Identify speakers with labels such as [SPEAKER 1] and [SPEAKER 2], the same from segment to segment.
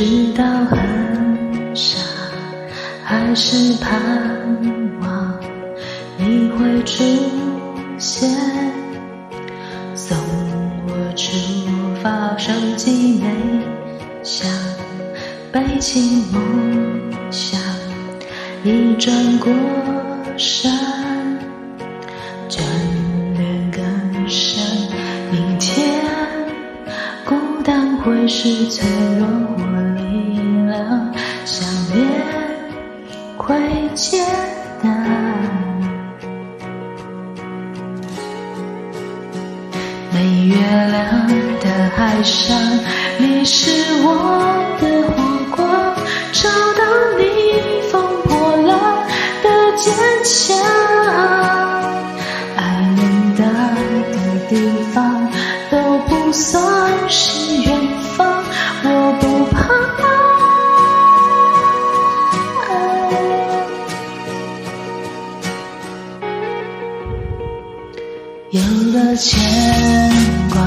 [SPEAKER 1] 知道很傻，还是盼望你会出现，送我出发，手机没响，背起梦想，一转过身，眷恋更深。明天，孤单会是？最。想念会简单，没月亮的海上，你是我的火光，找到你风破浪的坚强。爱能到的地方都不算是远有了牵挂，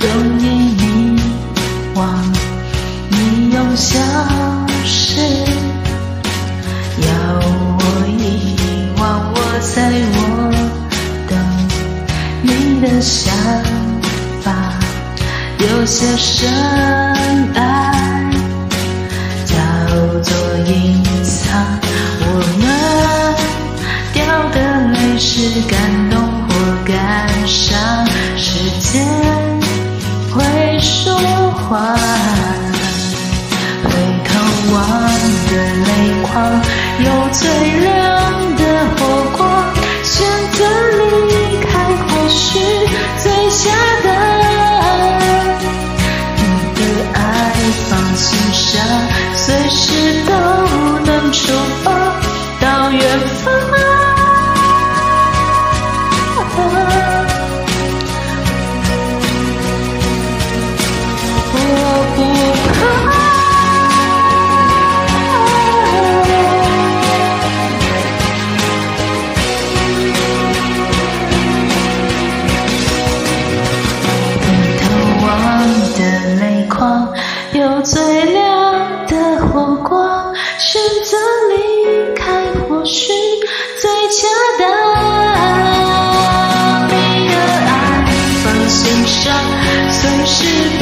[SPEAKER 1] 容易迷惘。你用消失，要我遗忘？我在，我等你的想法，有些深。回头望，眼泪光又醉了。should